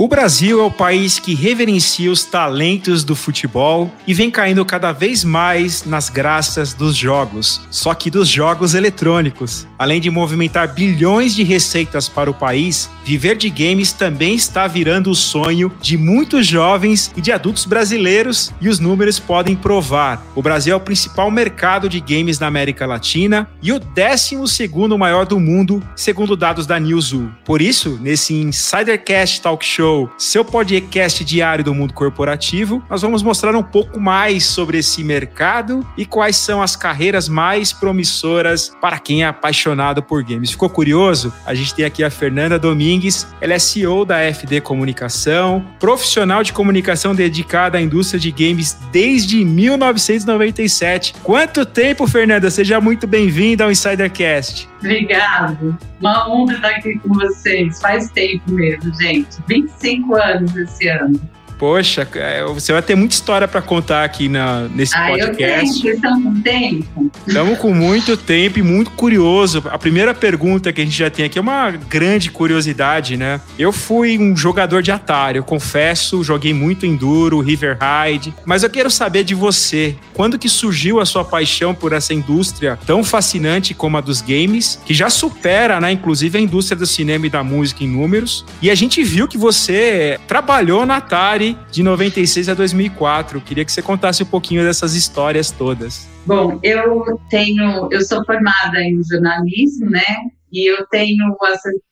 O Brasil é o país que reverencia os talentos do futebol e vem caindo cada vez mais nas graças dos jogos, só que dos jogos eletrônicos. Além de movimentar bilhões de receitas para o país, viver de games também está virando o sonho de muitos jovens e de adultos brasileiros e os números podem provar. O Brasil é o principal mercado de games na América Latina e o 12 segundo maior do mundo, segundo dados da Newzoo. Por isso, nesse Insidercast Talk Show Seu podcast diário do mundo corporativo, nós vamos mostrar um pouco mais sobre esse mercado e quais são as carreiras mais promissoras para quem é apaixonado por games. Ficou curioso? A gente tem aqui a Fernanda Domingues, ela é CEO da FD Comunicação, profissional de comunicação dedicada à indústria de games desde 1997. Quanto tempo, Fernanda? Seja muito bem-vinda ao Insidercast. Obrigado. Uma honra estar aqui com vocês. Faz tempo mesmo, gente. 25 anos esse ano. Poxa, é, você vai ter muita história para contar aqui na, nesse ah, podcast. Eu tenho, vocês estão com tempo? Estamos com muito tempo e muito curioso. A primeira pergunta que a gente já tem aqui é uma grande curiosidade, né? Eu fui um jogador de Atari, eu confesso, joguei muito Enduro, River Ride, mas eu quero saber de você, quando que surgiu a sua paixão por essa indústria tão fascinante como a dos games, que já supera, né, inclusive a indústria do cinema e da música em números, e a gente viu que você trabalhou na Atari de 96 a 2004. Queria que você contasse um pouquinho dessas histórias todas. Bom, eu tenho, eu sou formada em jornalismo, né? E eu tenho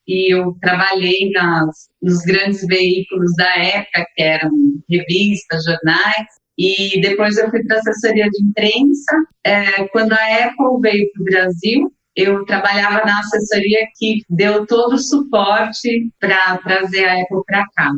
e eu trabalhei nas, nos grandes veículos da época, que eram revistas, jornais, e depois eu fui para assessoria de imprensa. É, quando a Apple veio para o Brasil, eu trabalhava na assessoria que deu todo o suporte para trazer a Apple para cá.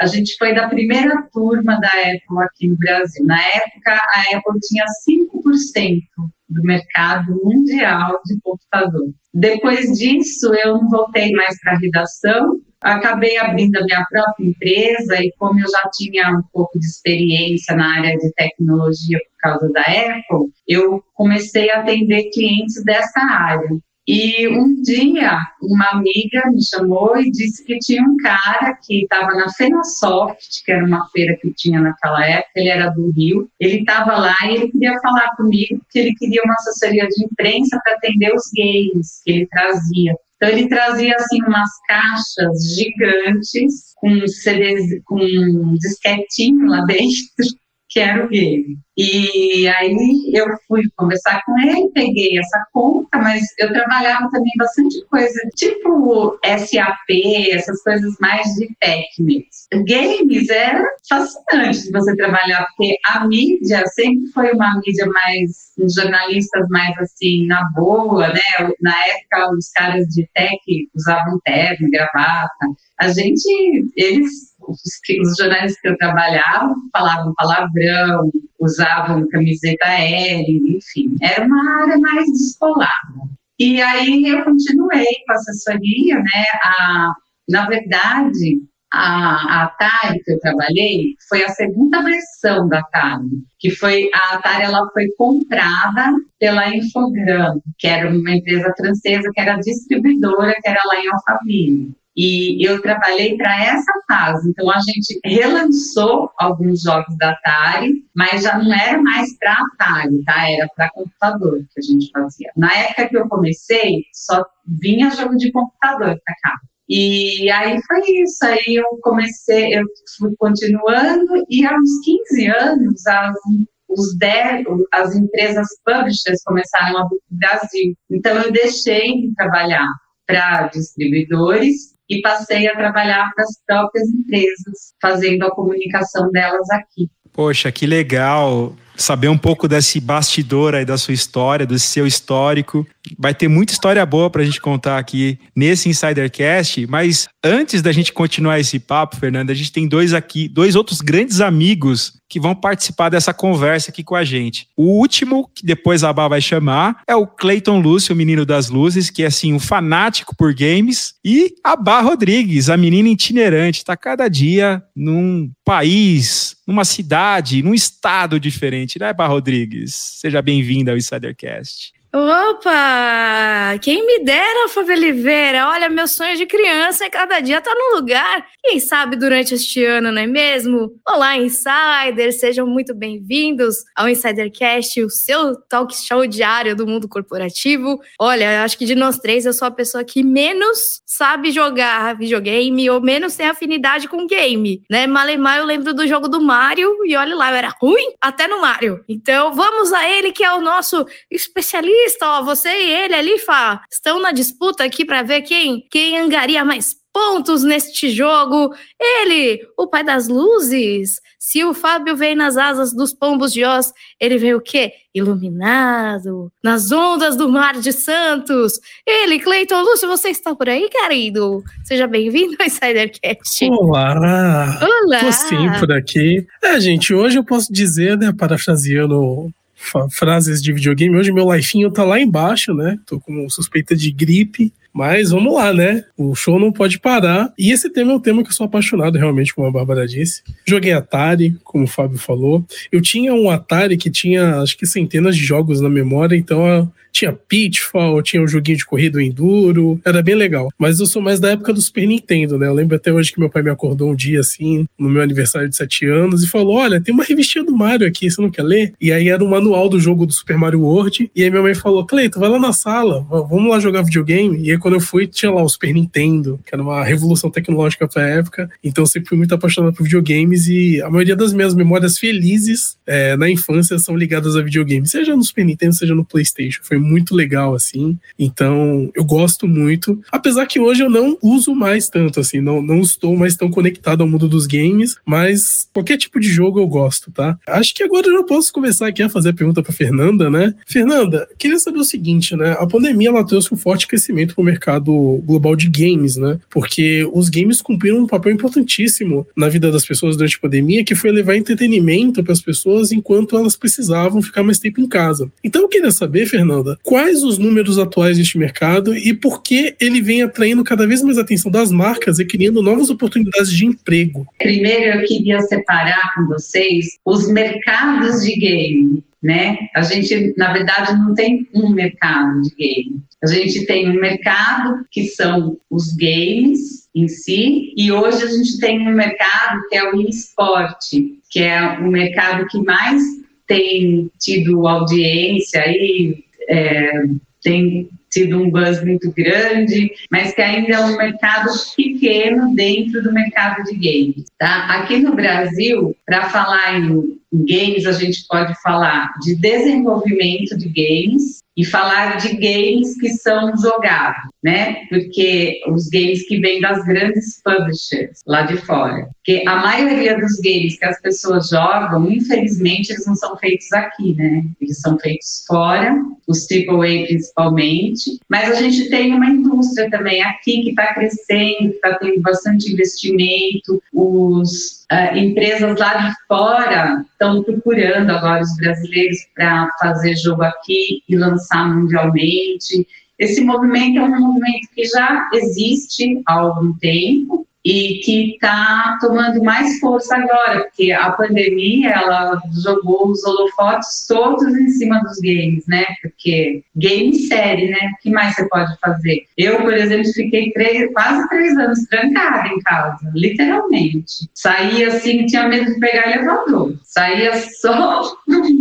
A gente foi da primeira turma da Apple aqui no Brasil. Na época, a Apple tinha 5% do mercado mundial de computador. Depois disso, eu não voltei mais para a redação, acabei abrindo a minha própria empresa e como eu já tinha um pouco de experiência na área de tecnologia causa da Apple, eu comecei a atender clientes dessa área. E um dia, uma amiga me chamou e disse que tinha um cara que estava na Fenasoft, que era uma feira que tinha naquela época, ele era do Rio. Ele estava lá e ele queria falar comigo que ele queria uma assessoria de imprensa para atender os games que ele trazia. Então ele trazia assim umas caixas gigantes com CDs, com um disquetinho lá dentro que era o game. E aí eu fui conversar com ele, peguei essa conta, mas eu trabalhava também bastante coisa, tipo SAP, essas coisas mais de técnicas. Games era fascinante de você trabalhar, porque a mídia sempre foi uma mídia mais, jornalistas mais assim, na boa, né? Na época, os caras de tech usavam terno, gravata. A gente, eles os, os jornais que eu trabalhava falavam palavrão, usavam camiseta aérea, enfim, era uma área mais descolada. E aí eu continuei com a assessoria, né? A, na verdade, a, a Atari que eu trabalhei foi a segunda versão da Atari, que foi a Atari ela foi comprada pela Infogram, que era uma empresa francesa que era distribuidora, que era lá em Alphaville. E eu trabalhei para essa fase. Então a gente relançou alguns jogos da Atari, mas já não era mais para Atari, tá? Era para computador que a gente fazia. Na época que eu comecei, só vinha jogo de computador para cá. E aí foi isso, aí eu comecei, eu fui continuando, e há uns 15 anos, as, os 10, as empresas publishers começaram a vir Brasil. Então eu deixei de trabalhar para distribuidores e passei a trabalhar para as próprias empresas, fazendo a comunicação delas aqui. Poxa, que legal saber um pouco desse bastidor aí da sua história, do seu histórico. Vai ter muita história boa para a gente contar aqui nesse Insidercast, mas antes da gente continuar esse papo, Fernanda, a gente tem dois aqui, dois outros grandes amigos que vão participar dessa conversa aqui com a gente. O último, que depois a Bá vai chamar, é o Clayton Lúcio, o menino das luzes, que é assim, um fanático por games, e a Bá Rodrigues, a menina itinerante, está cada dia num país, numa cidade, num estado diferente, né, Bá Rodrigues? Seja bem-vinda ao Insidercast. Opa! Quem me dera, Fábio Oliveira! Olha, meu sonho de criança é cada dia estar tá no lugar. Quem sabe durante este ano, não é mesmo? Olá, insiders! Sejam muito bem-vindos ao Insidercast, o seu talk show diário do mundo corporativo. Olha, eu acho que de nós três eu sou a pessoa que menos sabe jogar videogame ou menos tem afinidade com game, né? Malemar eu lembro do jogo do Mario e olha lá, eu era ruim até no Mario. Então vamos a ele que é o nosso especialista ó, você e ele ali, Fá, estão na disputa aqui para ver quem, quem angaria mais pontos neste jogo. Ele, o pai das luzes. Se o Fábio vem nas asas dos pombos de Oz, ele vem o quê? Iluminado, nas ondas do mar de Santos. Ele, Cleiton Lúcio, você está por aí, querido? Seja bem-vindo ao Insidercast. Olá! Olá! Tô sim por aqui. É, gente, hoje eu posso dizer, né, parafraseando frases de videogame. Hoje meu lifinho tá lá embaixo, né? Tô com suspeita de gripe. Mas vamos lá, né? O show não pode parar. E esse tema é um tema que eu sou apaixonado realmente, como a Bárbara disse. Joguei Atari, como o Fábio falou. Eu tinha um Atari que tinha, acho que centenas de jogos na memória, então tinha Pitfall, tinha um joguinho de corrida Enduro, era bem legal. Mas eu sou mais da época do Super Nintendo, né? Eu lembro até hoje que meu pai me acordou um dia assim, no meu aniversário de 7 anos, e falou: Olha, tem uma revistinha do Mario aqui, você não quer ler? E aí era um manual do jogo do Super Mario World. E aí minha mãe falou: Cleito, vai lá na sala, vamos lá jogar videogame. E aí quando eu fui, tinha lá o Super Nintendo, que era uma revolução tecnológica pra época. Então eu sempre fui muito apaixonado por videogames e a maioria das minhas memórias felizes é, na infância são ligadas a videogames, seja no Super Nintendo, seja no PlayStation. Foi muito legal, assim. Então, eu gosto muito. Apesar que hoje eu não uso mais tanto, assim, não, não estou mais tão conectado ao mundo dos games, mas qualquer tipo de jogo eu gosto, tá? Acho que agora eu posso começar aqui a fazer a pergunta pra Fernanda, né? Fernanda, queria saber o seguinte, né? A pandemia ela trouxe um forte crescimento pro mercado global de games, né? Porque os games cumpriram um papel importantíssimo na vida das pessoas durante a pandemia, que foi levar entretenimento para as pessoas enquanto elas precisavam ficar mais tempo em casa. Então eu queria saber, Fernanda, quais os números atuais deste mercado e por que ele vem atraindo cada vez mais a atenção das marcas e criando novas oportunidades de emprego? Primeiro, eu queria separar com vocês os mercados de game. Né? A gente, na verdade, não tem um mercado de game. A gente tem um mercado que são os games em si, e hoje a gente tem um mercado que é o esporte, que é o mercado que mais tem tido audiência e é, tem tido um buzz muito grande, mas que ainda é um mercado pequeno dentro do mercado de games. Tá? Aqui no Brasil, para falar em, em games, a gente pode falar de desenvolvimento de games, e falar de games que são jogados, né? Porque os games que vêm das grandes publishers lá de fora. Porque a maioria dos games que as pessoas jogam, infelizmente, eles não são feitos aqui, né? Eles são feitos fora, os AAA principalmente. Mas a gente tem uma indústria também aqui que está crescendo, que está tendo bastante investimento. Os uh, empresas lá de fora estão procurando agora os brasileiros para fazer jogo aqui e lançar mundialmente. Esse movimento é um movimento que já existe há algum tempo, e que está tomando mais força agora, porque a pandemia ela jogou os holofotes todos em cima dos games, né? Porque game série, né? O que mais você pode fazer? Eu, por exemplo, fiquei três, quase três anos trancada em casa, literalmente. Saía assim, tinha medo de pegar elevador. Saía só muito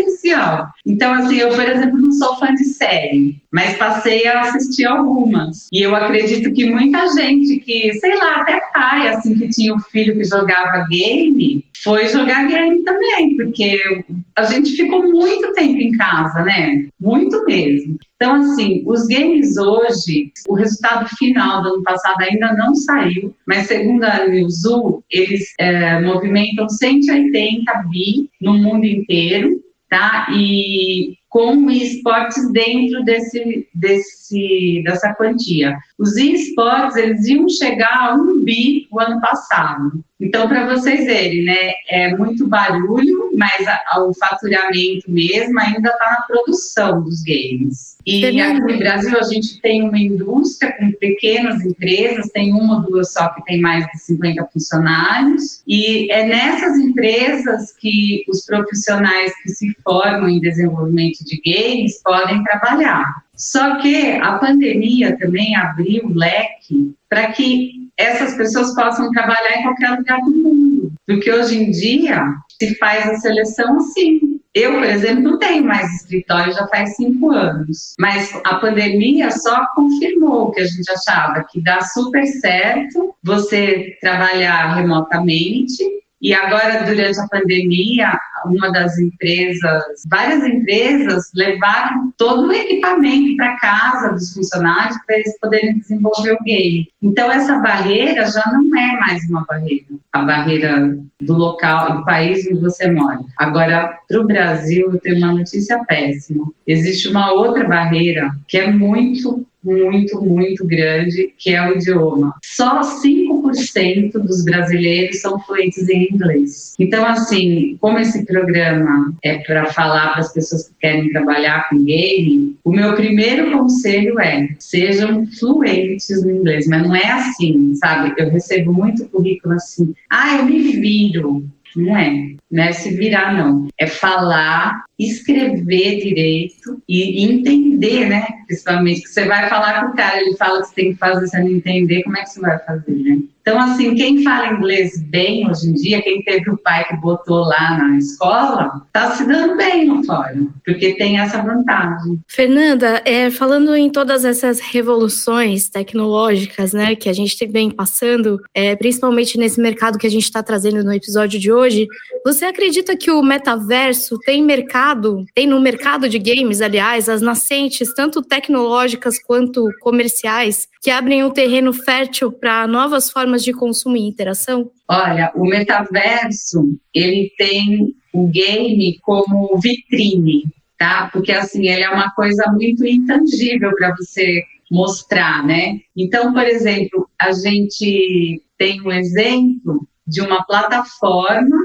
essencial. Então, assim, eu, por exemplo, não sou fã de série, mas passei a assistir algumas. E eu acredito que muita gente que, sei lá, até pai, assim, que tinha um filho que jogava game, foi jogar game também, porque a gente ficou muito tempo em casa, né? Muito mesmo. Então, assim, os games hoje, o resultado final do ano passado ainda não saiu, mas segundo a Newzoo, eles é, movimentam 180 bi no mundo inteiro, tá? E com esportes dentro desse, desse, dessa quantia. Os esportes, eles iam chegar a um bi o ano passado. Então, para vocês verem, né, é muito barulho, mas a, a, o faturamento mesmo ainda está na produção dos games. E aqui no Brasil a gente tem uma indústria com pequenas empresas, tem uma ou duas só que tem mais de 50 funcionários, e é nessas empresas que os profissionais que se formam em desenvolvimento de games podem trabalhar. Só que a pandemia também abriu o leque para que essas pessoas possam trabalhar em qualquer lugar do mundo. Porque hoje em dia se faz a seleção assim. Eu, por exemplo, não tenho mais escritório já faz cinco anos, mas a pandemia só confirmou o que a gente achava, que dá super certo você trabalhar remotamente e agora, durante a pandemia, uma das empresas, várias empresas levaram todo o equipamento para casa dos funcionários para eles poderem desenvolver o game. Então, essa barreira já não é mais uma barreira, a barreira do local, do país onde você mora. Agora, para o Brasil, eu tenho uma notícia péssima. Existe uma outra barreira que é muito muito, muito grande, que é o idioma. Só 5% dos brasileiros são fluentes em inglês. Então, assim, como esse programa é para falar para as pessoas que querem trabalhar com game, o meu primeiro conselho é sejam fluentes no inglês, mas não é assim, sabe? Eu recebo muito currículo assim, ah, eu me viro. Não é, não é se virar, não. É falar, escrever direito e entender, né? Principalmente, que você vai falar com o cara, ele fala que você tem que fazer, você não entender, como é que você vai fazer, né? Então, assim, quem fala inglês bem hoje em dia, quem teve o pai que botou lá na escola, tá se dando bem no fórum, porque tem essa vantagem. Fernanda, é, falando em todas essas revoluções tecnológicas, né, que a gente vem passando, é, principalmente nesse mercado que a gente está trazendo no episódio de hoje, você acredita que o metaverso tem mercado, tem no mercado de games, aliás, as nascentes, tanto tecnológicas quanto comerciais, que abrem um terreno fértil para novas formas de consumo e interação? Olha, o metaverso, ele tem o game como vitrine, tá? Porque assim, ele é uma coisa muito intangível para você mostrar, né? Então, por exemplo, a gente tem um exemplo de uma plataforma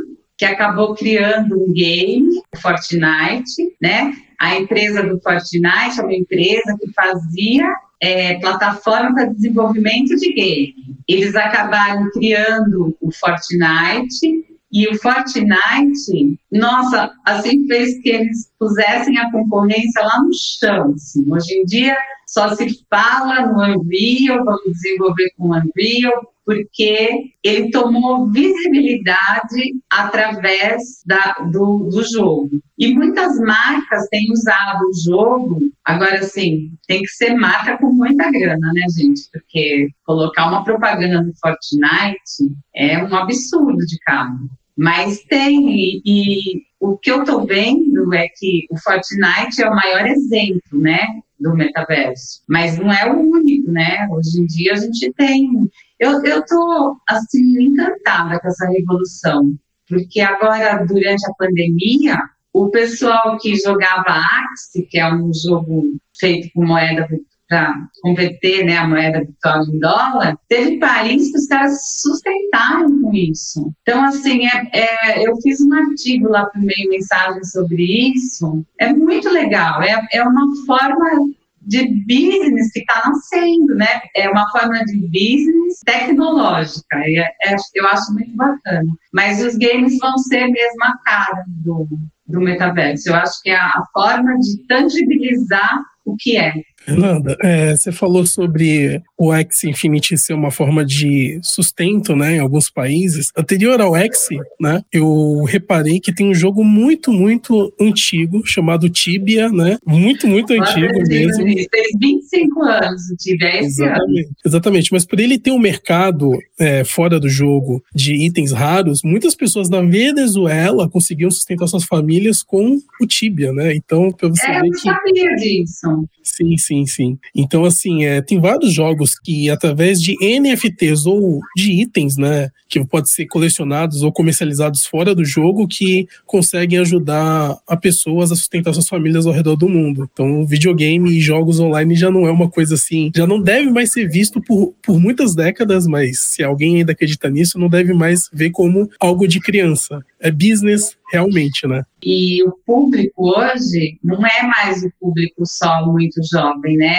que acabou criando um game, Fortnite, né? A empresa do Fortnite é uma empresa que fazia é, plataforma para desenvolvimento de game. Eles acabaram criando o Fortnite e o Fortnite, nossa, assim fez que eles pusessem a concorrência lá no chão. Assim. Hoje em dia só se fala no Unreal, vamos desenvolver com o Unreal, porque ele tomou visibilidade através da, do, do jogo. E muitas marcas têm usado o jogo, agora sim, tem que ser marca com muita grana, né, gente? Porque colocar uma propaganda no Fortnite é um absurdo de caro. Mas tem, e, e o que eu estou vendo é que o Fortnite é o maior exemplo, né, do metaverso. Mas não é o único, né? Hoje em dia a gente tem eu estou, assim, encantada com essa revolução, porque agora, durante a pandemia, o pessoal que jogava Axie, que é um jogo feito com moeda para converter né, a moeda virtual em dólar, teve países que os caras sustentaram com isso. Então, assim, é, é, eu fiz um artigo lá para meio mensagem sobre isso. É muito legal. É, é uma forma de business que está nascendo, né? É uma forma de business tecnológica. É, é, eu acho muito bacana. Mas os games vão ser mesmo a cara do, do metaverso. Eu acho que é a forma de tangibilizar o que é. Fernanda, é, você falou sobre o X Infinity ser uma forma de sustento, né, em alguns países. Anterior ao X, né, eu reparei que tem um jogo muito, muito antigo chamado Tibia, né, muito, muito antigo mesmo. Fez 25 anos o Tibia, é esse exatamente, ano. Exatamente, mas por ele ter um mercado é, fora do jogo de itens raros, muitas pessoas na Venezuela conseguiam sustentar suas famílias com o Tibia, né, então para você é, ver eu que... sabia disso. Sim, sim, sim. Então, assim, é, tem vários jogos que, através de NFTs ou de itens, né, que pode ser colecionados ou comercializados fora do jogo, que conseguem ajudar a pessoas a sustentar suas famílias ao redor do mundo. Então, videogame e jogos online já não é uma coisa assim, já não deve mais ser visto por, por muitas décadas, mas se alguém ainda acredita nisso, não deve mais ver como algo de criança. É business realmente, né? E o público hoje não é mais o público só muito jovem, né?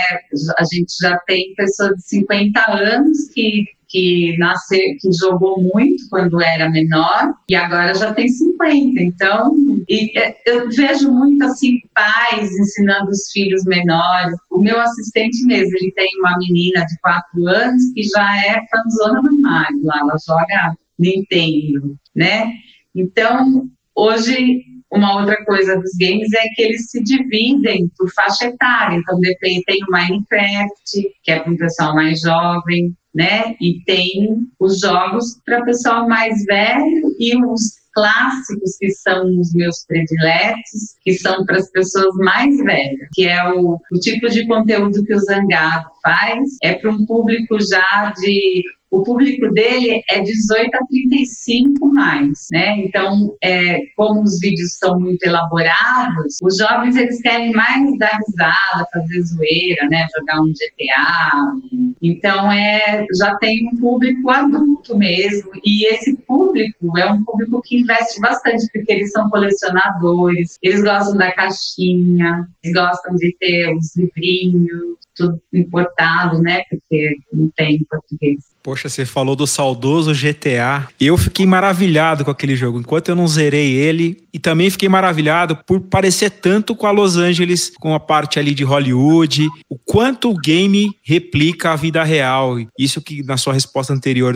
A gente já tem pessoas de 50 anos que que nasceu, que jogou muito quando era menor e agora já tem 50. Então, é, eu vejo muito assim pais ensinando os filhos menores. O meu assistente mesmo, ele tem uma menina de 4 anos que já é fanzona do Mario, lá ela joga Nintendo, né? Então, hoje uma outra coisa dos games é que eles se dividem por faixa etária. Então, depende, tem o Minecraft, que é para um pessoal mais jovem, né? E tem os jogos para pessoal mais velho e os clássicos que são os meus prediletos, que são para as pessoas mais velhas, que é o, o tipo de conteúdo que o Zangado faz, é para um público já de o público dele é 18 a 35 mais, né? Então, é, como os vídeos são muito elaborados, os jovens eles querem mais dar risada, fazer zoeira, né? Jogar um GTA. Então, é, já tem um público adulto mesmo. E esse público é um público que investe bastante, porque eles são colecionadores, eles gostam da caixinha, eles gostam de ter os livrinhos, tudo importado, né? Porque não tem em português. Poxa, você falou do saudoso GTA. Eu fiquei maravilhado com aquele jogo, enquanto eu não zerei ele. E também fiquei maravilhado por parecer tanto com a Los Angeles, com a parte ali de Hollywood. O quanto o game replica a vida real. Isso que na sua resposta anterior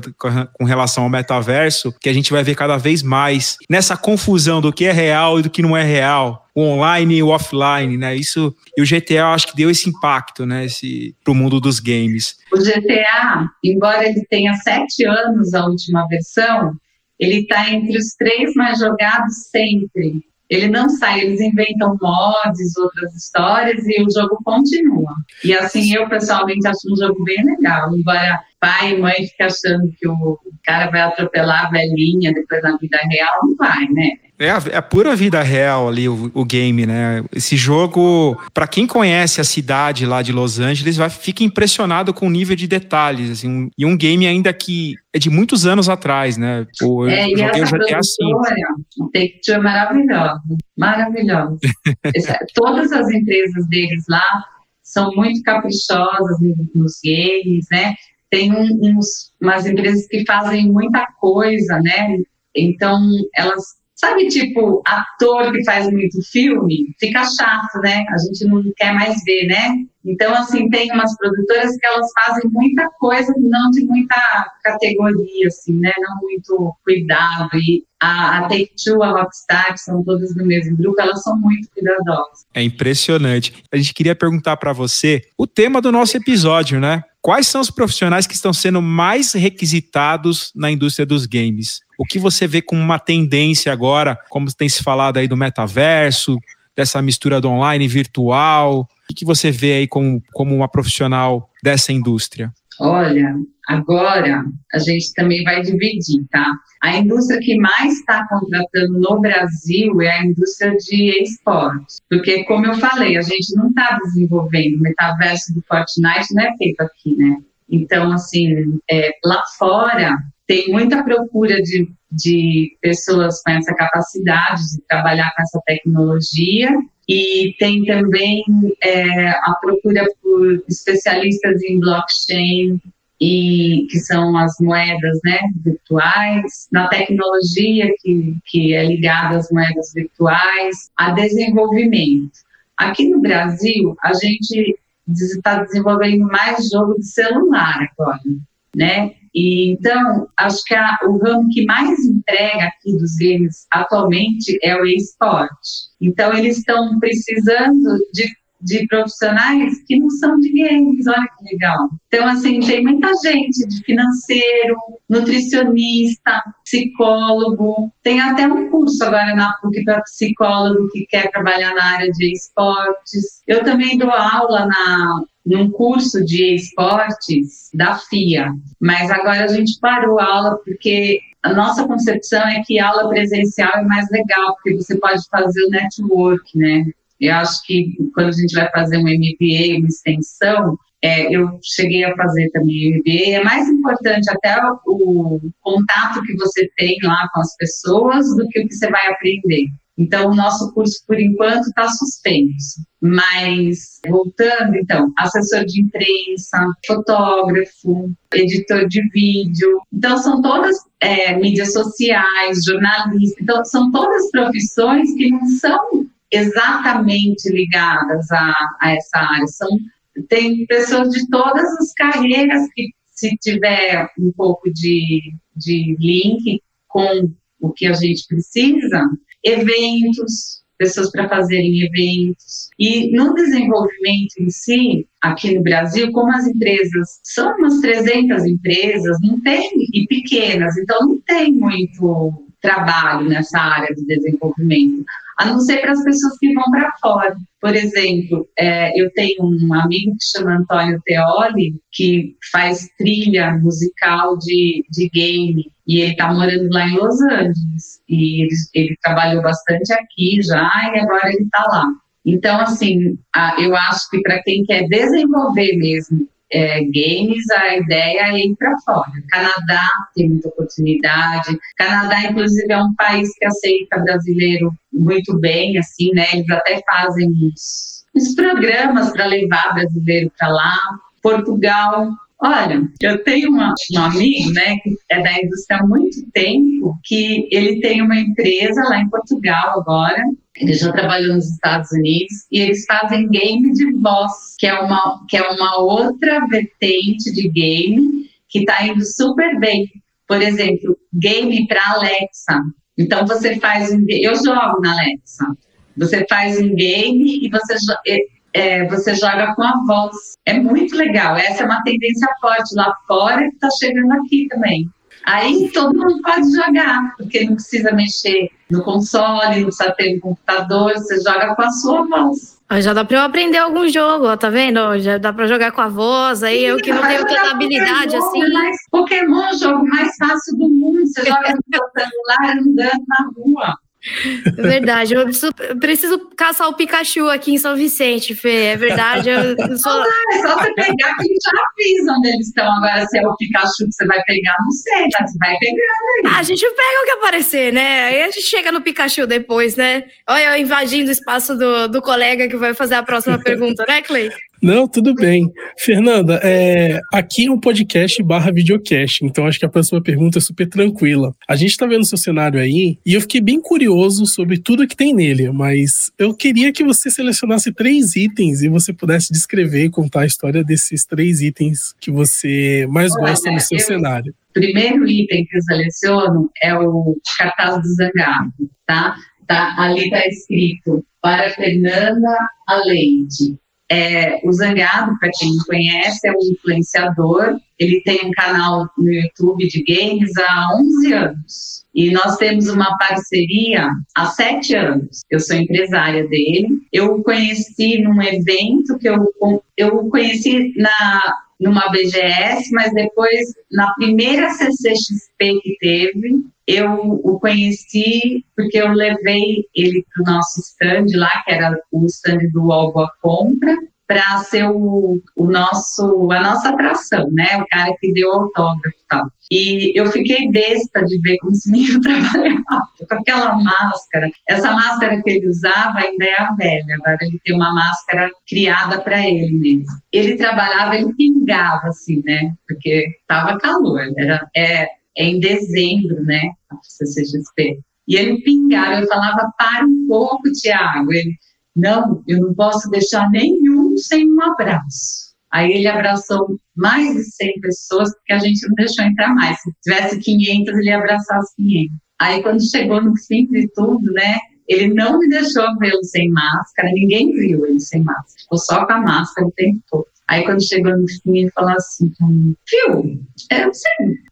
com relação ao metaverso, que a gente vai ver cada vez mais nessa confusão do que é real e do que não é real o online e o offline, né? Isso e o GTA acho que deu esse impacto, né? Esse pro mundo dos games. O GTA, embora ele tenha sete anos a última versão, ele está entre os três mais jogados sempre. Ele não sai, eles inventam mods, outras histórias e o jogo continua. E assim, eu pessoalmente acho um jogo bem legal, embora pai e mãe fiquem achando que o cara vai atropelar a velhinha depois na vida real, não vai, né? É a, é a pura vida real ali, o, o game, né? Esse jogo, para quem conhece a cidade lá de Los Angeles, vai fica impressionado com o nível de detalhes, assim, um, e um game ainda que é de muitos anos atrás, né? Pô, eu é, joguei o GTA. O Take-Two é maravilhoso, maravilhoso. todas as empresas deles lá são muito caprichosas nos games, né? Tem uns, umas empresas que fazem muita coisa, né? Então, elas Sabe, tipo, ator que faz muito filme, fica chato, né? A gente não quer mais ver, né? Então, assim, tem umas produtoras que elas fazem muita coisa, não de muita categoria, assim, né? Não muito cuidado. E a, a Take-Two, a Rockstar, que são todas do mesmo grupo, elas são muito cuidadosas. É impressionante. A gente queria perguntar para você o tema do nosso episódio, né? Quais são os profissionais que estão sendo mais requisitados na indústria dos games? O que você vê como uma tendência agora, como tem se falado aí do metaverso, dessa mistura do online e virtual? O que você vê aí como, como uma profissional dessa indústria? Olha, agora a gente também vai dividir, tá? A indústria que mais está contratando no Brasil é a indústria de esportes, porque como eu falei, a gente não está desenvolvendo o metaverso do Fortnite, não é feito aqui, né? Então, assim, é, lá fora tem muita procura de, de pessoas com essa capacidade de trabalhar com essa tecnologia e tem também é, a procura por especialistas em blockchain e que são as moedas né, virtuais, na tecnologia que, que é ligada às moedas virtuais, a desenvolvimento. Aqui no Brasil, a gente está desenvolvendo mais jogo de celular agora, né? E, então, acho que a, o ramo que mais entrega aqui dos games atualmente é o esporte. Então, eles estão precisando de de profissionais que não são de games, olha que legal. Então, assim, tem muita gente de financeiro, nutricionista, psicólogo, tem até um curso agora na PUC para psicólogo que quer trabalhar na área de esportes. Eu também dou aula na num curso de esportes da FIA, mas agora a gente parou a aula porque a nossa concepção é que aula presencial é mais legal, porque você pode fazer o network, né? Eu acho que quando a gente vai fazer um MBA, uma extensão, é, eu cheguei a fazer também MBA, é mais importante até o, o contato que você tem lá com as pessoas do que o que você vai aprender. Então, o nosso curso, por enquanto, está suspenso. Mas, voltando, então, assessor de imprensa, fotógrafo, editor de vídeo. Então, são todas é, mídias sociais, jornalista. Então, são todas profissões que não são exatamente ligadas a, a essa área. São, tem pessoas de todas as carreiras que, se tiver um pouco de, de link com o que a gente precisa, eventos, pessoas para fazerem eventos. E no desenvolvimento em si, aqui no Brasil, como as empresas são umas 300 empresas, não tem, e pequenas, então não tem muito trabalho nessa área de desenvolvimento a não ser para as pessoas que vão para fora. Por exemplo, é, eu tenho um amigo que chama Antônio Teoli, que faz trilha musical de, de game, e ele está morando lá em Los Angeles, e ele, ele trabalhou bastante aqui já, e agora ele está lá. Então, assim, eu acho que para quem quer desenvolver mesmo é, games, a ideia é ir para fora. Canadá tem muita oportunidade. Canadá, inclusive, é um país que aceita brasileiro muito bem, assim, né? Eles até fazem uns, uns programas para levar brasileiro para lá. Portugal, Olha, eu tenho uma, um amigo, né, que é da indústria há muito tempo, que ele tem uma empresa lá em Portugal agora, ele já trabalhou nos Estados Unidos e eles fazem game de voz, que é uma, que é uma outra vertente de game que está indo super bem. Por exemplo, game para Alexa. Então você faz um eu jogo na Alexa. Você faz um game e você é, você joga com a voz. É muito legal. Essa é uma tendência forte lá fora que está chegando aqui também. Aí todo mundo pode jogar, porque não precisa mexer no console, não precisa ter um computador, você joga com a sua voz. Já dá pra eu aprender algum jogo, ó, tá vendo? Já dá pra jogar com a voz, aí Sim, eu que não tenho tanta habilidade Pokémon, assim. Mas Pokémon é o jogo mais fácil do mundo, você joga no seu celular andando na rua. É verdade, eu preciso, eu preciso, caçar o Pikachu aqui em São Vicente, Fê. É verdade. Eu sou... é só você pegar que já fiz onde eles estão. Agora, se é o Pikachu que você vai pegar, não sei, mas você vai pegando aí. Ah, a gente pega o que aparecer, né? Aí a gente chega no Pikachu depois, né? Olha, eu invadindo o espaço do, do colega que vai fazer a próxima pergunta, né, Clay? Não, tudo bem. Fernanda, é, aqui é um podcast barra videocast, então acho que a próxima pergunta é super tranquila. A gente tá vendo seu cenário aí e eu fiquei bem curioso sobre tudo que tem nele, mas eu queria que você selecionasse três itens e você pudesse descrever e contar a história desses três itens que você mais Olha, gosta no seu eu, cenário. O primeiro item que eu seleciono é o cartaz do Zangado, tá? tá ali está escrito para Fernanda Aleide é, o Zangado, para quem não conhece, é um influenciador. Ele tem um canal no YouTube de games há 11 anos. E nós temos uma parceria há sete anos. Eu sou empresária dele. Eu o conheci num evento que eu, eu conheci na, numa BGS, mas depois, na primeira CCXP que teve, eu o conheci porque eu levei ele para o nosso stand lá, que era o stand do à Compra, para ser o, o, nosso, a nossa atração, né? O cara que deu autógrafo e tal. E eu fiquei besta de ver como esse menino trabalhava com aquela máscara. Essa máscara que ele usava ainda é a velha, agora ele tem uma máscara criada para ele mesmo. Ele trabalhava, ele pingava assim, né? Porque tava calor, era, é, é em dezembro, né? A CCXP. E ele pingava, eu falava, para um pouco, Tiago. Ele, não, eu não posso deixar nenhum sem um abraço. Aí ele abraçou mais de 100 pessoas, porque a gente não deixou entrar mais. Se tivesse 500, ele ia abraçar as 500. Aí quando chegou no fim de tudo, né, ele não me deixou vê-lo sem máscara, ninguém viu ele sem máscara, ficou só com a máscara o tempo todo. Aí quando chegou no fim, ele falou assim, viu, é, você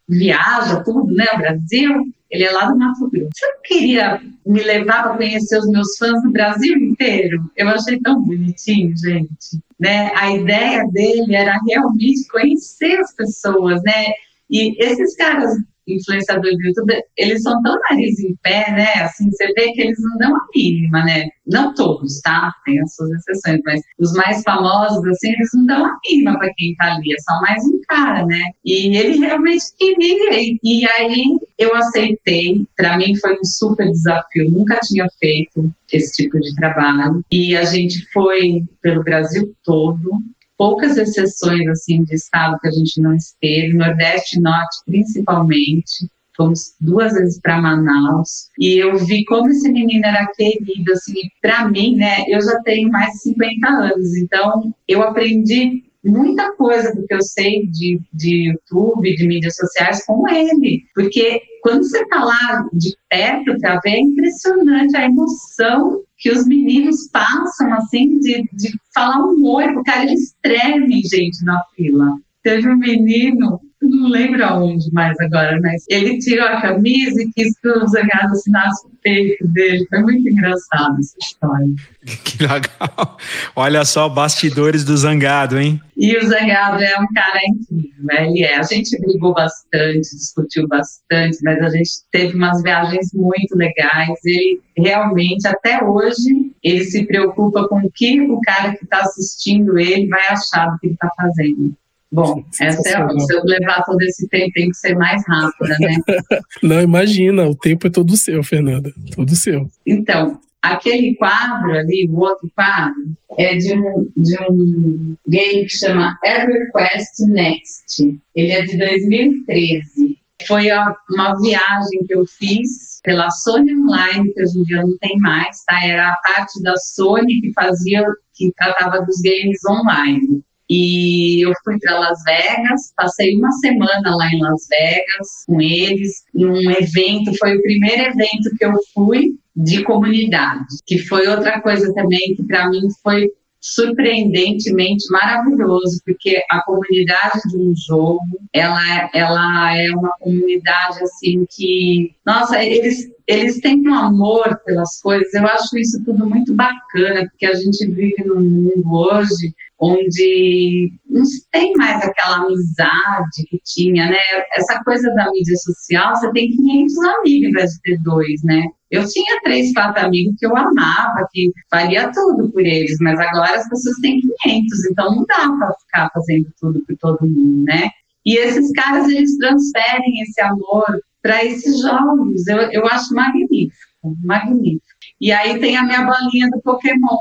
viaja tudo, né, Brasil? Ele é lá do Mato Grosso. Você não queria me levar para conhecer os meus fãs no Brasil inteiro? Eu achei tão bonitinho, gente. Né? A ideia dele era realmente conhecer as pessoas, né? E esses caras influenciador do YouTube, eles são tão nariz em pé, né? Assim, você vê que eles não dão a mínima, né? Não todos, tá? Tem as suas exceções, mas os mais famosos, assim, eles não dão a mínima para quem tá ali, é só mais um cara, né? E ele realmente queria, e aí eu aceitei. Para mim foi um super desafio, nunca tinha feito esse tipo de trabalho. E a gente foi pelo Brasil todo, poucas exceções assim de estado que a gente não esteve, Nordeste e Norte principalmente. Fomos duas vezes para Manaus e eu vi como esse menino era querido, assim, para mim, né? Eu já tenho mais de 50 anos, então eu aprendi muita coisa do que eu sei de, de YouTube, de mídias sociais com ele, porque quando você está lá de perto para ver, é impressionante a emoção que os meninos passam, assim, de, de falar um oi, cara, eles tremem, gente, na fila. Teve um menino, não lembro aonde mais agora, mas ele tirou a camisa e quis que o Zangado assinasse o peito dele. Foi muito engraçado essa história. Que legal. Olha só, bastidores do Zangado, hein? E o Zangado é um cara incrível, né? Ele é. A gente brigou bastante, discutiu bastante, mas a gente teve umas viagens muito legais. Ele realmente, até hoje, ele se preocupa com o que o cara que está assistindo ele vai achar do que ele está fazendo. Bom, essa é, se eu levar todo esse tempo, tem que ser mais rápida, né? Não, imagina, o tempo é todo seu, Fernanda, todo seu. Então, aquele quadro ali, o outro quadro, é de um, de um game que chama EverQuest Next. Ele é de 2013. Foi uma viagem que eu fiz pela Sony Online, que hoje em dia não tem mais, tá? Era a parte da Sony que fazia, que tratava dos games online. E eu fui para Las Vegas, passei uma semana lá em Las Vegas com eles, num evento, foi o primeiro evento que eu fui de comunidade, que foi outra coisa também que para mim foi surpreendentemente maravilhoso, porque a comunidade de um jogo, ela, ela é uma comunidade assim que, nossa, eles eles têm um amor pelas coisas. Eu acho isso tudo muito bacana, porque a gente vive num mundo hoje onde não tem mais aquela amizade que tinha, né? Essa coisa da mídia social, você tem 500 amigos em vez de ter dois, né? Eu tinha três, quatro amigos que eu amava, que faria tudo por eles, mas agora as pessoas têm 500, então não dá para ficar fazendo tudo por todo mundo, né? E esses caras, eles transferem esse amor para esses jogos. Eu, eu acho magnífico, magnífico. E aí tem a minha bolinha do Pokémon,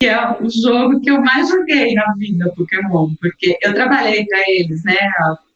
que é o jogo que eu mais joguei na vida, Pokémon, porque eu trabalhei para eles, né,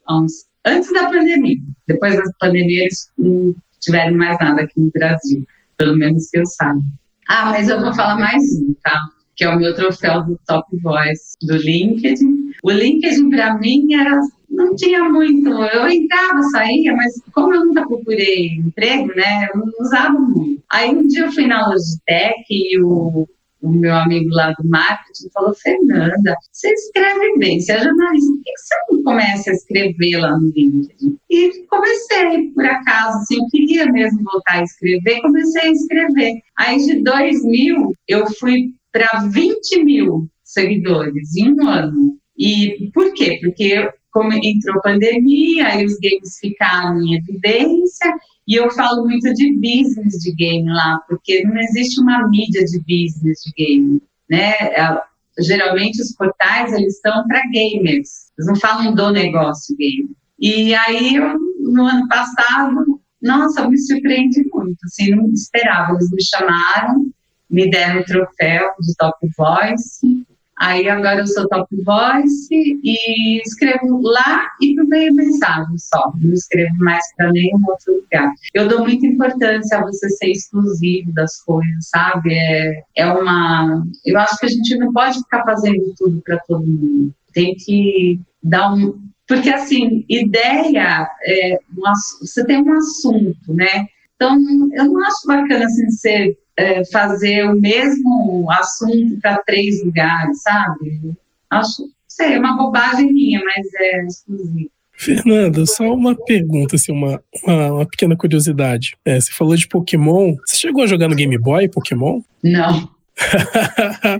uns, antes da pandemia. Depois da pandemia, eles não tiveram mais nada aqui no Brasil, pelo menos que eu saiba. Ah, mas eu vou falar mais um, tá? Que é o meu troféu do Top Voice do LinkedIn. O LinkedIn, para mim, era não tinha muito. Eu entrava, saía, mas como eu nunca procurei emprego, né, eu não usava muito. Aí um dia eu fui na Logitech e o o meu amigo lá do marketing falou: Fernanda, você escreve bem, você é jornalista, por que você não começa a escrever lá no LinkedIn? E comecei, por acaso, assim, eu queria mesmo voltar a escrever, comecei a escrever. Aí de 2 mil, eu fui para 20 mil seguidores em um ano. E por quê? Porque como entrou pandemia, aí os games ficaram em evidência, e eu falo muito de business de game lá, porque não existe uma mídia de business de game, né? É, geralmente os portais eles são para gamers, eles não falam do negócio game. E aí no ano passado, nossa, me surpreendi muito, assim, não esperava, eles me chamaram, me deram o troféu de Top Voice, Aí agora eu sou top voice e escrevo lá e por meio mensagem só. Não escrevo mais para nenhum outro lugar. Eu dou muita importância a você ser exclusivo das coisas, sabe? É, é uma. Eu acho que a gente não pode ficar fazendo tudo para todo mundo. Tem que dar um. Porque, assim, ideia, é, um, você tem um assunto, né? Então, eu não acho bacana assim, ser é, fazer o mesmo assunto para três lugares, sabe? Acho, sei, é uma bobagem minha, mas é exclusivo. Fernanda, só uma pergunta, assim, uma, uma, uma pequena curiosidade. É, você falou de Pokémon. Você chegou a jogar no Game Boy Pokémon? Não.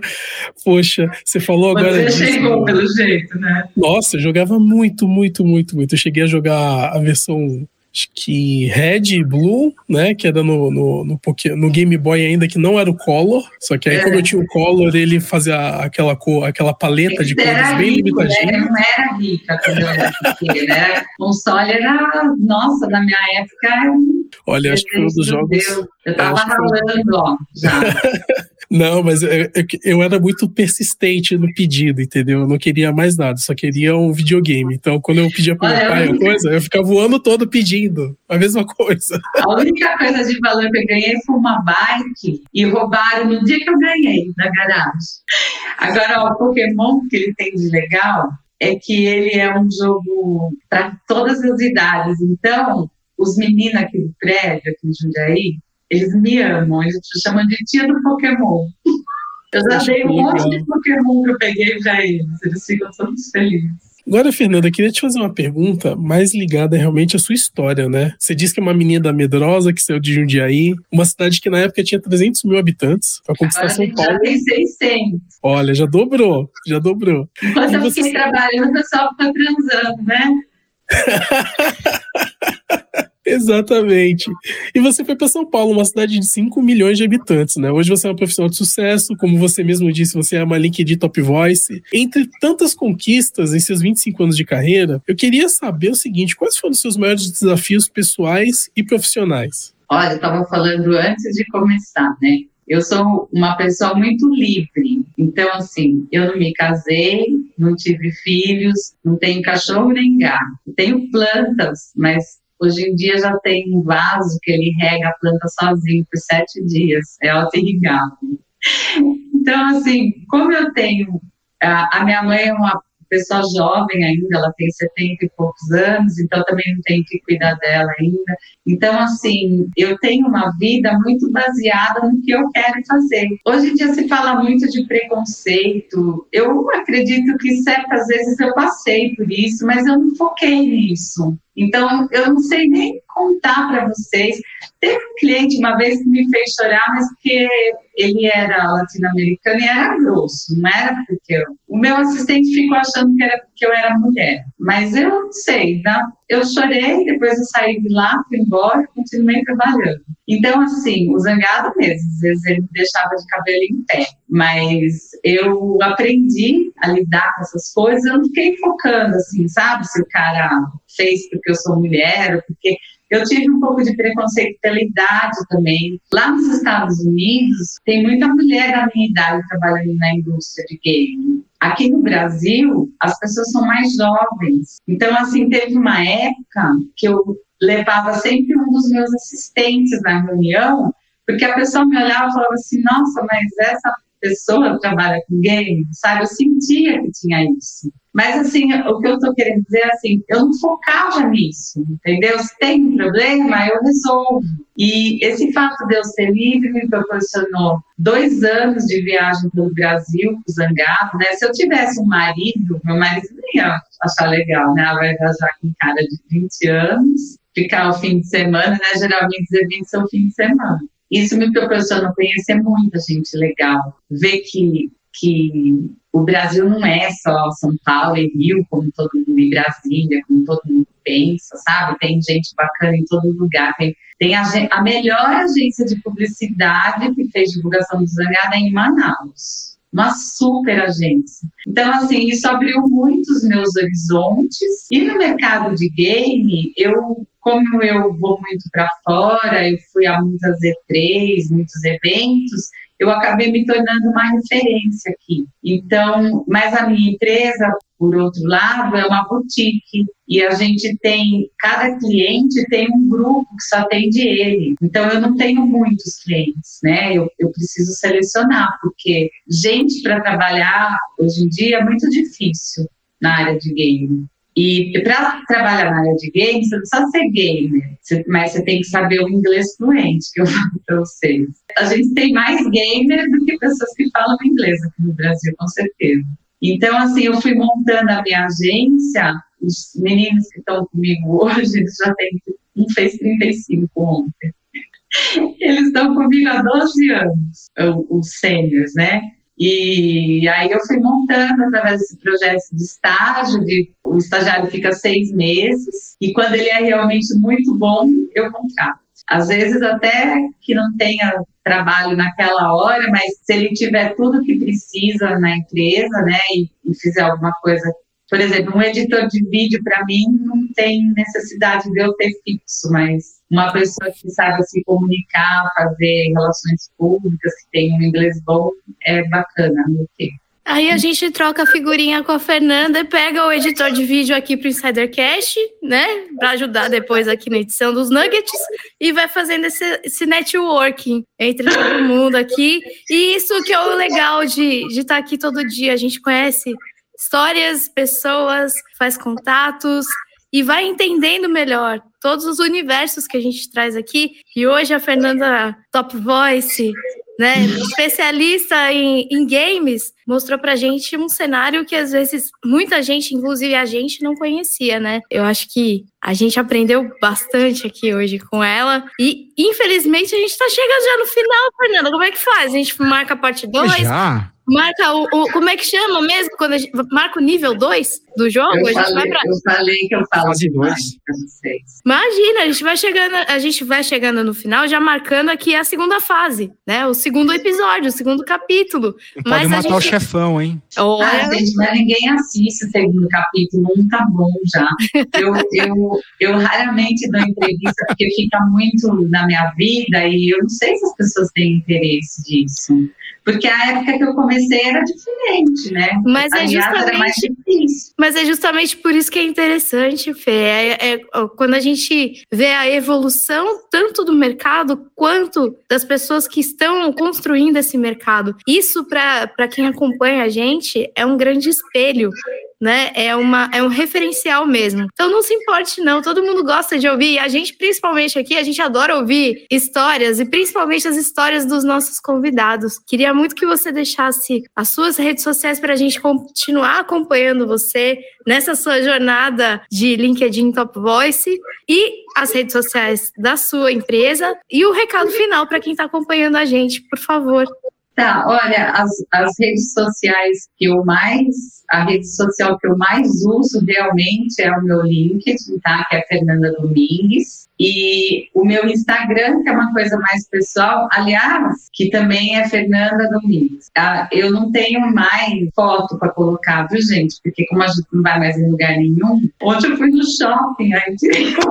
Poxa, você falou agora. Você disso, chegou pelo jeito, né? Nossa, eu jogava muito, muito, muito, muito. Eu cheguei a jogar a versão acho que Red e Blue, né? Que era no, no, no, no, Game Boy ainda, que não era o Color. Só que aí, é. quando eu tinha o Color, ele fazia aquela cor, aquela paleta de cores bem limitadinha. Né? Não era rica quando eu era pequena. Era, console era, nossa, na minha época. Olha, acho que foi um dos jogos. Deus. Eu tava ralando, ó, já. Não, mas eu, eu, era muito persistente no pedido, entendeu? Eu não queria mais nada, só queria um videogame. Então, quando eu pedia para meu pai uma coisa, eu ficava o ano todo pedindo a mesma coisa. A única coisa de valor que eu ganhei foi uma bike e roubaram no dia que eu ganhei na garagem. Agora, o Pokémon que ele tem de legal é que ele é um jogo para todas as idades. Então, os meninos aqui do prédio, aqui em Jundiaí, eles me amam, eles me chamam de tia do Pokémon. Eu já dei um monte de Pokémon que eu peguei para eles, eles ficam todos felizes. Agora, Fernanda, queria te fazer uma pergunta mais ligada realmente à sua história, né? Você disse que é uma menina da Medrosa, que saiu de Jundiaí, uma cidade que na época tinha 300 mil habitantes, para conquistar São Paulo. Já tem 600. Olha, já dobrou, já dobrou. Enquanto eu fiquei trabalhando, o pessoal fica transando, né? Exatamente. E você foi para São Paulo, uma cidade de 5 milhões de habitantes, né? Hoje você é uma profissional de sucesso, como você mesmo disse, você é uma LinkedIn Top Voice. Entre tantas conquistas em seus 25 anos de carreira, eu queria saber o seguinte: quais foram os seus maiores desafios pessoais e profissionais? Olha, eu estava falando antes de começar, né? Eu sou uma pessoa muito livre. Então, assim, eu não me casei, não tive filhos, não tenho cachorro nem gato. Tenho plantas, mas Hoje em dia já tem um vaso que ele rega a planta sozinho por sete dias, é auto-irrigável. Então, assim, como eu tenho. A, a minha mãe é uma pessoa jovem ainda, ela tem 70 e poucos anos, então também não tenho que cuidar dela ainda. Então, assim, eu tenho uma vida muito baseada no que eu quero fazer. Hoje em dia se fala muito de preconceito. Eu acredito que certas vezes eu passei por isso, mas eu não foquei nisso. Então, eu não sei nem contar para vocês. Teve um cliente uma vez que me fez chorar, mas porque ele era latino-americano e era grosso, não era porque eu. O meu assistente ficou achando que era porque eu era mulher, mas eu não sei, tá? Eu chorei, depois eu saí de lá, fui embora e continuei trabalhando. Então, assim, o zangado mesmo, às vezes ele deixava de cabelo em pé, mas eu aprendi a lidar com essas coisas, eu não fiquei focando, assim, sabe, se o cara fez porque eu sou mulher, ou porque eu tive um pouco de preconceito pela idade também. Lá nos Estados Unidos, tem muita mulher da minha idade trabalhando na indústria de game. Aqui no Brasil, as pessoas são mais jovens. Então, assim, teve uma época que eu levava sempre um dos meus assistentes na reunião, porque a pessoa me olhava e falava assim: nossa, mas essa pessoa trabalha com game, sabe? Eu sentia que tinha isso. Mas, assim, o que eu estou querendo dizer é assim, eu não focava nisso, entendeu? Se tem um problema, eu resolvo. E esse fato de eu ser livre me proporcionou dois anos de viagem pelo Brasil, com Zangado, né? Se eu tivesse um marido, meu marido nem ia achar legal, né? Ela vai viajar com cara de 20 anos, ficar o fim de semana, né? Geralmente os eventos são fim de semana. Isso me proporcionou conhecer muita gente legal, ver que que o Brasil não é só São Paulo e Rio, como todo mundo, e Brasília, como todo mundo pensa, sabe? Tem gente bacana em todo lugar. Tem, tem a, a melhor agência de publicidade que fez divulgação do Zangada em Manaus. Uma super agência. Então, assim, isso abriu muito os meus horizontes. E no mercado de game, eu como eu vou muito para fora, eu fui a muitas E3, muitos eventos, eu acabei me tornando uma referência aqui. Então, mas a minha empresa, por outro lado, é uma boutique e a gente tem, cada cliente tem um grupo que só atende ele. Então, eu não tenho muitos clientes, né? Eu, eu preciso selecionar, porque gente para trabalhar hoje em dia é muito difícil na área de game. E para trabalhar na área de games, você não precisa ser gamer, mas você tem que saber o inglês fluente, que eu falo para vocês. A gente tem mais gamers do que pessoas que falam inglês aqui no Brasil, com certeza. Então, assim, eu fui montando a minha agência, os meninos que estão comigo hoje, eles já têm, um fez 35 ontem. Eles estão comigo há 12 anos, os seniors, né? E aí eu fui montando através desse projeto de estágio, de, o estagiário fica seis meses, e quando ele é realmente muito bom, eu contrato. Às vezes até que não tenha trabalho naquela hora, mas se ele tiver tudo que precisa na empresa, né, e, e fizer alguma coisa por exemplo, um editor de vídeo, para mim, não tem necessidade de eu ter fixo, mas uma pessoa que sabe se comunicar, fazer relações públicas, que tem um inglês bom, é bacana meu ter. Aí a gente troca a figurinha com a Fernanda pega o editor de vídeo aqui para o Insidercast, né? Para ajudar depois aqui na edição dos Nuggets e vai fazendo esse, esse networking entre todo mundo aqui. E isso que é o legal de, de estar tá aqui todo dia. A gente conhece histórias, pessoas, faz contatos e vai entendendo melhor todos os universos que a gente traz aqui. E hoje a Fernanda Top Voice, né, especialista em, em games, mostrou pra gente um cenário que às vezes muita gente, inclusive a gente, não conhecia, né? Eu acho que a gente aprendeu bastante aqui hoje com ela. E, infelizmente, a gente tá chegando já no final, Fernanda. Como é que faz? A gente marca a parte 2? Já? Marca o, o, Como é que chama mesmo? Quando a gente, marca o nível 2 do jogo? Eu, a gente falei, vai pra... eu falei que eu falo Fase dois. pra vocês. Imagina, a gente vai chegando, a gente vai chegando no final, já marcando aqui a segunda fase, né? O segundo episódio, o segundo capítulo. Pode Mas a matar o gente- chefão, hein? Ah, gente, mas ninguém assiste o segundo capítulo, um tá bom já. Eu, eu, eu raramente dou entrevista porque fica muito na minha vida e eu não sei se as pessoas têm interesse disso. Porque a época que eu comecei era diferente, né? Mas é Aliás, era mais justamente- difícil. Mas é justamente por isso que é interessante, Fê. É, é, quando a gente vê a evolução tanto do mercado quanto das pessoas que estão construindo esse mercado. Isso, para quem acompanha a gente, é um grande espelho. Né? É, uma, é um referencial mesmo. Então não se importe, não. Todo mundo gosta de ouvir. E a gente, principalmente aqui, a gente adora ouvir histórias e principalmente as histórias dos nossos convidados. Queria muito que você deixasse as suas redes sociais para a gente continuar acompanhando você nessa sua jornada de LinkedIn Top Voice e as redes sociais da sua empresa e o recado final para quem está acompanhando a gente, por favor. Tá, olha, as, as redes sociais que eu mais, a rede social que eu mais uso realmente é o meu LinkedIn, tá? Que é Fernanda Domingues. E o meu Instagram, que é uma coisa mais pessoal, aliás, que também é Fernanda Domingues. Ah, eu não tenho mais foto para colocar, viu, gente? Porque como a gente não vai mais em lugar nenhum, ontem eu fui no shopping, aí tirei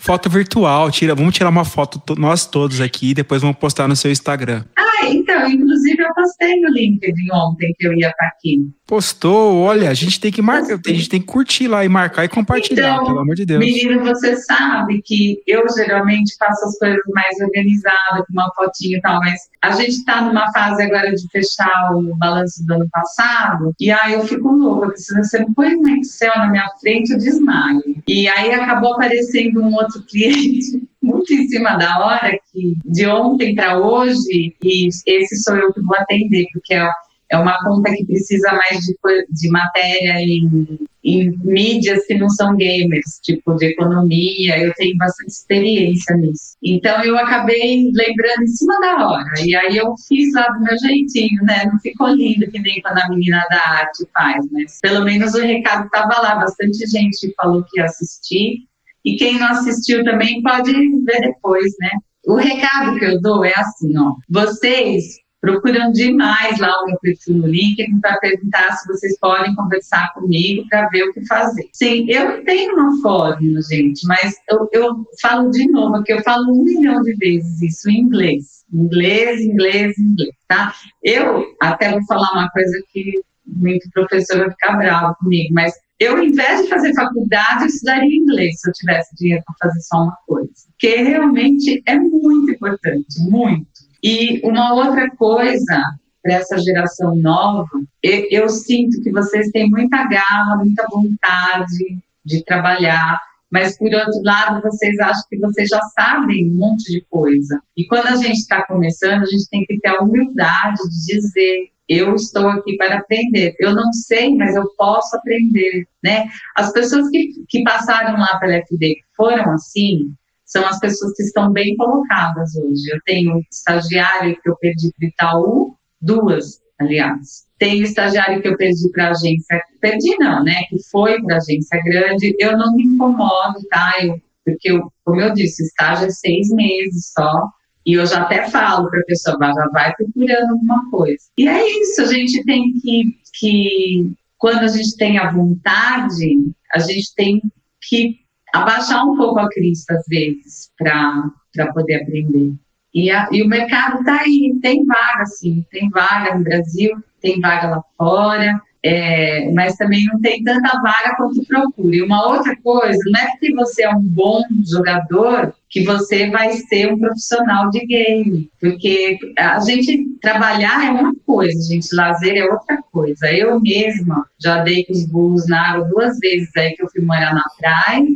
Foto virtual, tira, vamos tirar uma foto to- nós todos aqui e depois vamos postar no seu Instagram. Ah, então, inclusive eu postei no LinkedIn ontem que eu ia estar aqui. Postou, olha, a gente tem que marcar, a gente tem que curtir lá e marcar e compartilhar, Então, pelo amor de Deus. Menino, você sabe que eu geralmente faço as coisas mais organizadas, com uma fotinho e tal, mas a gente está numa fase agora de fechar o balanço do ano passado, e aí eu fico louca, porque se você põe um Excel na minha frente, eu desmaio. E aí acabou aparecendo um outro cliente muito em cima da hora, que de ontem para hoje, e esse sou eu que vou atender, porque é é uma conta que precisa mais de, de matéria em, em mídias que não são gamers, tipo de economia, eu tenho bastante experiência nisso. Então eu acabei lembrando em cima da hora, e aí eu fiz lá do meu jeitinho, né? Não ficou lindo que nem quando a menina da arte faz, mas pelo menos o recado estava lá, bastante gente falou que ia assistir, e quem não assistiu também pode ver depois, né? O recado que eu dou é assim, ó, vocês procuram demais lá o meu perfil no LinkedIn para perguntar se vocês podem conversar comigo para ver o que fazer. Sim, eu tenho uma fórmula, gente, mas eu, eu falo de novo, que eu falo um milhão de vezes isso em inglês. Inglês, inglês, inglês, tá? Eu até vou falar uma coisa que muito professor vai ficar bravo comigo, mas eu, ao invés de fazer faculdade, eu estudaria inglês se eu tivesse dinheiro para fazer só uma coisa. Porque realmente é muito importante, muito. E uma outra coisa para essa geração nova, eu, eu sinto que vocês têm muita garra, muita vontade de trabalhar, mas por outro lado, vocês acham que vocês já sabem um monte de coisa. E quando a gente está começando, a gente tem que ter a humildade de dizer: eu estou aqui para aprender. Eu não sei, mas eu posso aprender, né? As pessoas que, que passaram lá pela FD foram assim, são as pessoas que estão bem colocadas hoje. Eu tenho estagiária que eu perdi para Itaú, duas aliás. Tem o estagiário que eu perdi para agência, perdi não, né? Que foi para agência grande. Eu não me incomodo, tá? Eu, porque, eu, como eu disse, estágio é seis meses só. E eu já até falo para a pessoa, já vai procurando alguma coisa. E é isso, a gente tem que, que, quando a gente tem a vontade, a gente tem que abaixar um pouco a crista às vezes para poder aprender. E, a, e o mercado está aí, tem vaga, sim, tem vaga no Brasil, tem vaga lá fora, é, mas também não tem tanta vaga quanto procura. E uma outra coisa, não é porque você é um bom jogador que você vai ser um profissional de game, porque a gente trabalhar é uma coisa, gente, lazer é outra coisa. Eu mesma já dei com os burros na água duas vezes aí que eu fui morar na praia,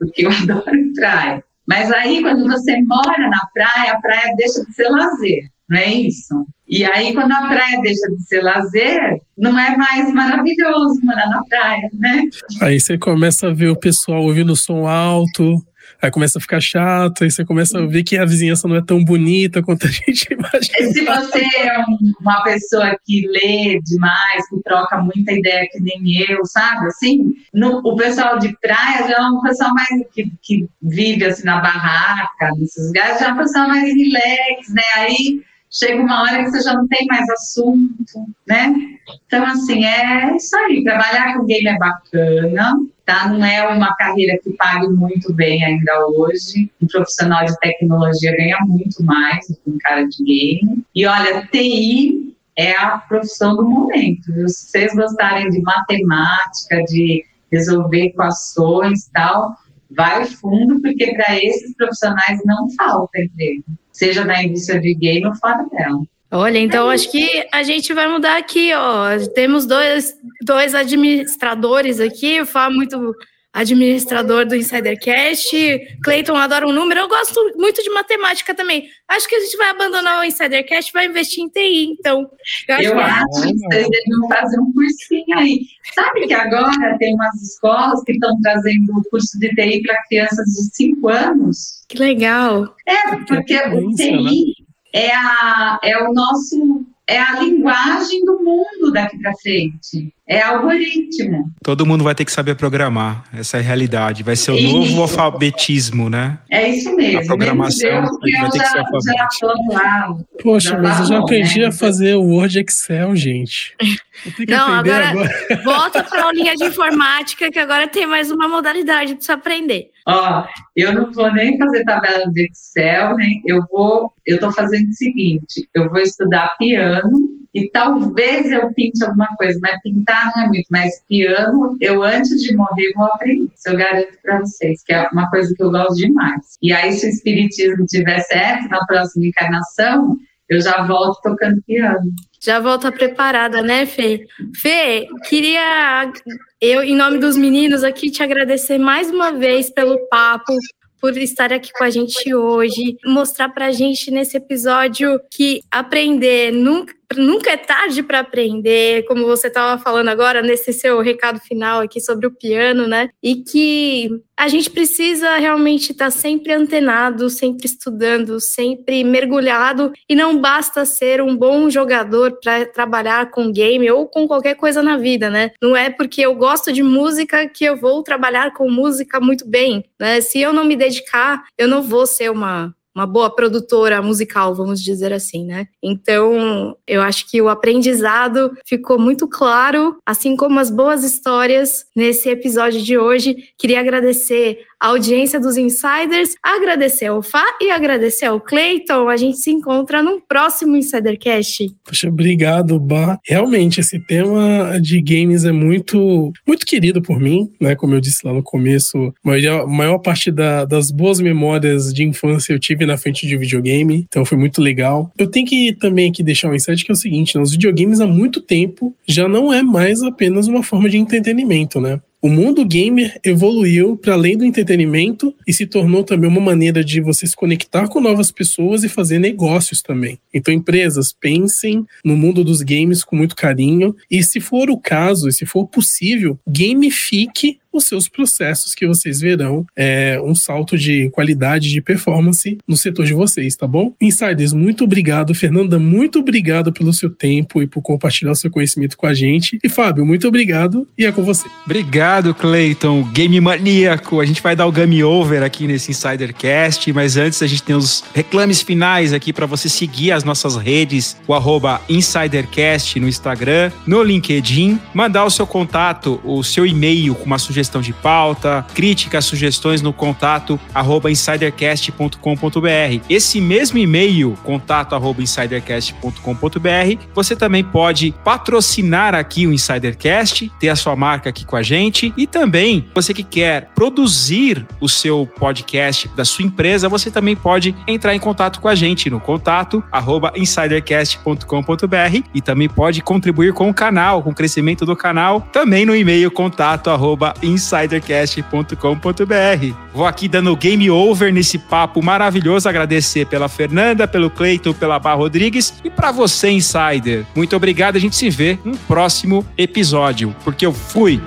porque eu adoro praia. Mas aí, quando você mora na praia, a praia deixa de ser lazer não é isso? E aí, quando a praia deixa de ser lazer, não é mais maravilhoso morar na praia, né? Aí você começa a ver o pessoal ouvindo som alto, aí começa a ficar chato, aí você começa a ver que a vizinhança não é tão bonita quanto a gente imagina. Se você é uma pessoa que lê demais, que troca muita ideia que nem eu, sabe? Assim, no, o pessoal de praia já é um pessoal mais que, que vive assim na barraca, nesses lugares, já é um pessoal mais relax, né? Aí chega uma hora que você já não tem mais assunto, né? Então, assim, é isso aí. Trabalhar com game é bacana, tá? Não é uma carreira que pague muito bem ainda hoje. Um profissional de tecnologia ganha muito mais do que um cara de game. E olha, TI é a profissão do momento. Se vocês gostarem de matemática, de resolver equações e tal, vai fundo, porque para esses profissionais não falta emprego seja na indústria de game ou fora dela. Olha, então acho que a gente vai mudar aqui, ó. Temos dois, dois administradores aqui, o Fá muito administrador do Insidercast. Cleiton adora um número. Eu gosto muito de matemática também. Acho que a gente vai abandonar o Insidercast e vai investir em TI, então. Eu acho, eu acho que vocês deveriam fazer um cursinho aí. Sabe que agora tem umas escolas que estão trazendo o curso de TI para crianças de 5 anos? Que legal. É, porque o TI né? é, a, é o nosso é a linguagem do mundo daqui para frente. É algoritmo. Todo mundo vai ter que saber programar. Essa é a realidade. Vai ser o isso. novo alfabetismo, né? É isso mesmo. A programação Deus, vai ter que ser. Lá, Poxa, já mas eu já aprendi né? a fazer o Word Excel, gente. Não, agora, agora. volta para a aulinha de informática, que agora tem mais uma modalidade para você aprender. Ó, eu não vou nem fazer tabela de Excel, nem eu vou, eu estou fazendo o seguinte, eu vou estudar piano e talvez eu pinte alguma coisa, mas pintar não é muito, mas piano, eu antes de morrer vou aprender, isso eu garanto para vocês, que é uma coisa que eu gosto demais. E aí, se o espiritismo tiver certo na próxima encarnação, eu já volto tocando piano. Já volta preparada, né, Fê? Fê, queria eu, em nome dos meninos aqui, te agradecer mais uma vez pelo papo, por estar aqui com a gente hoje, mostrar para a gente nesse episódio que aprender nunca nunca é tarde para aprender, como você estava falando agora nesse seu recado final aqui sobre o piano, né? E que a gente precisa realmente estar tá sempre antenado, sempre estudando, sempre mergulhado e não basta ser um bom jogador para trabalhar com game ou com qualquer coisa na vida, né? Não é porque eu gosto de música que eu vou trabalhar com música muito bem, né? Se eu não me dedicar, eu não vou ser uma uma boa produtora musical, vamos dizer assim, né? Então, eu acho que o aprendizado ficou muito claro, assim como as boas histórias nesse episódio de hoje. Queria agradecer a audiência dos insiders, agradecer ao Fá e agradecer ao Clayton. A gente se encontra no próximo Insidercast. Poxa, obrigado, Bah. Realmente, esse tema de games é muito, muito querido por mim, né? Como eu disse lá no começo, a maior, maior parte da, das boas memórias de infância eu tive na frente de videogame, então foi muito legal. Eu tenho que também aqui deixar um insight que é o seguinte, né? os videogames há muito tempo já não é mais apenas uma forma de entretenimento, né? O mundo gamer evoluiu para além do entretenimento e se tornou também uma maneira de você se conectar com novas pessoas e fazer negócios também. Então, empresas, pensem no mundo dos games com muito carinho e, se for o caso, e se for possível, gamifique os seus processos que vocês verão é, um salto de qualidade de performance no setor de vocês, tá bom? Insiders, muito obrigado. Fernanda, muito obrigado pelo seu tempo e por compartilhar o seu conhecimento com a gente. E Fábio, muito obrigado e é com você. Obrigado, Clayton, game maníaco. A gente vai dar o game over aqui nesse Insidercast, mas antes a gente tem os reclames finais aqui para você seguir as nossas redes, o arroba InsiderCast no Instagram, no LinkedIn, mandar o seu contato, o seu e-mail com uma sugestão de pauta, críticas, sugestões no contato arroba insidercast.com.br. Esse mesmo e-mail, contato arroba insidercast.com.br, você também pode patrocinar aqui o Insidercast, ter a sua marca aqui com a gente e também você que quer produzir o seu podcast da sua empresa, você também pode entrar em contato com a gente no contato arroba insidercast.com.br e também pode contribuir com o canal, com o crescimento do canal, também no e-mail contato arroba insidercast.com.br. Vou aqui dando game over nesse papo maravilhoso, agradecer pela Fernanda, pelo Cleiton, pela Bar Rodrigues e para você, Insider. Muito obrigado, a gente se vê no próximo episódio, porque eu fui!